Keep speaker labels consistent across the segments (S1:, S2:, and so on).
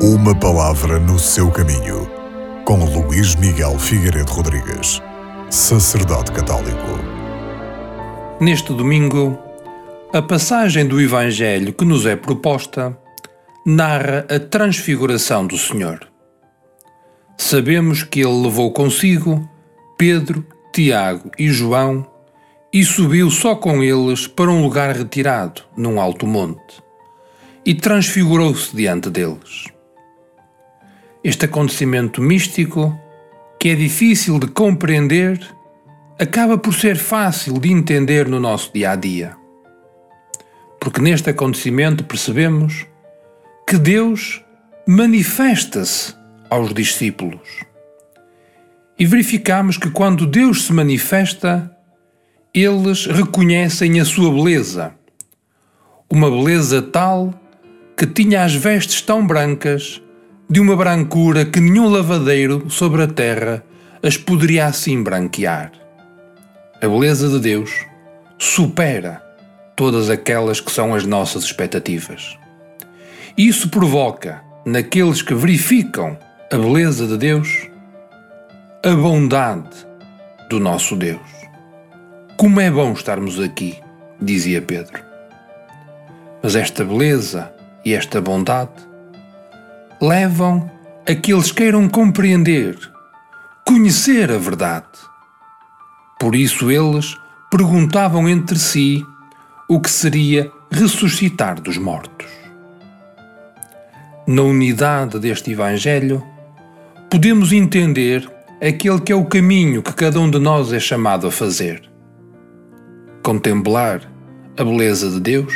S1: Uma palavra no seu caminho, com Luís Miguel Figueiredo Rodrigues, sacerdote católico.
S2: Neste domingo, a passagem do Evangelho que nos é proposta narra a transfiguração do Senhor. Sabemos que ele levou consigo Pedro, Tiago e João e subiu só com eles para um lugar retirado, num alto monte, e transfigurou-se diante deles. Este acontecimento místico, que é difícil de compreender, acaba por ser fácil de entender no nosso dia a dia. Porque neste acontecimento percebemos que Deus manifesta-se aos discípulos. E verificamos que quando Deus se manifesta, eles reconhecem a sua beleza. Uma beleza tal que tinha as vestes tão brancas, de uma brancura que nenhum lavadeiro sobre a terra as poderia assim branquear. A beleza de Deus supera todas aquelas que são as nossas expectativas. Isso provoca, naqueles que verificam a beleza de Deus, a bondade do nosso Deus. Como é bom estarmos aqui, dizia Pedro. Mas esta beleza e esta bondade levam a que eles queiram compreender, conhecer a verdade. Por isso eles perguntavam entre si o que seria ressuscitar dos mortos. Na unidade deste Evangelho, podemos entender aquele que é o caminho que cada um de nós é chamado a fazer contemplar a beleza de Deus?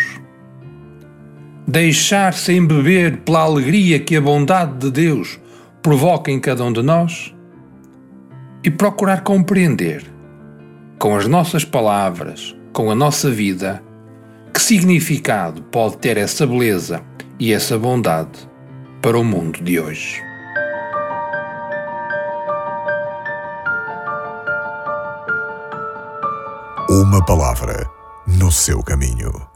S2: Deixar-se embeber pela alegria que a bondade de Deus provoca em cada um de nós? E procurar compreender, com as nossas palavras, com a nossa vida, que significado pode ter essa beleza e essa bondade para o mundo de hoje.
S1: Uma palavra no seu caminho.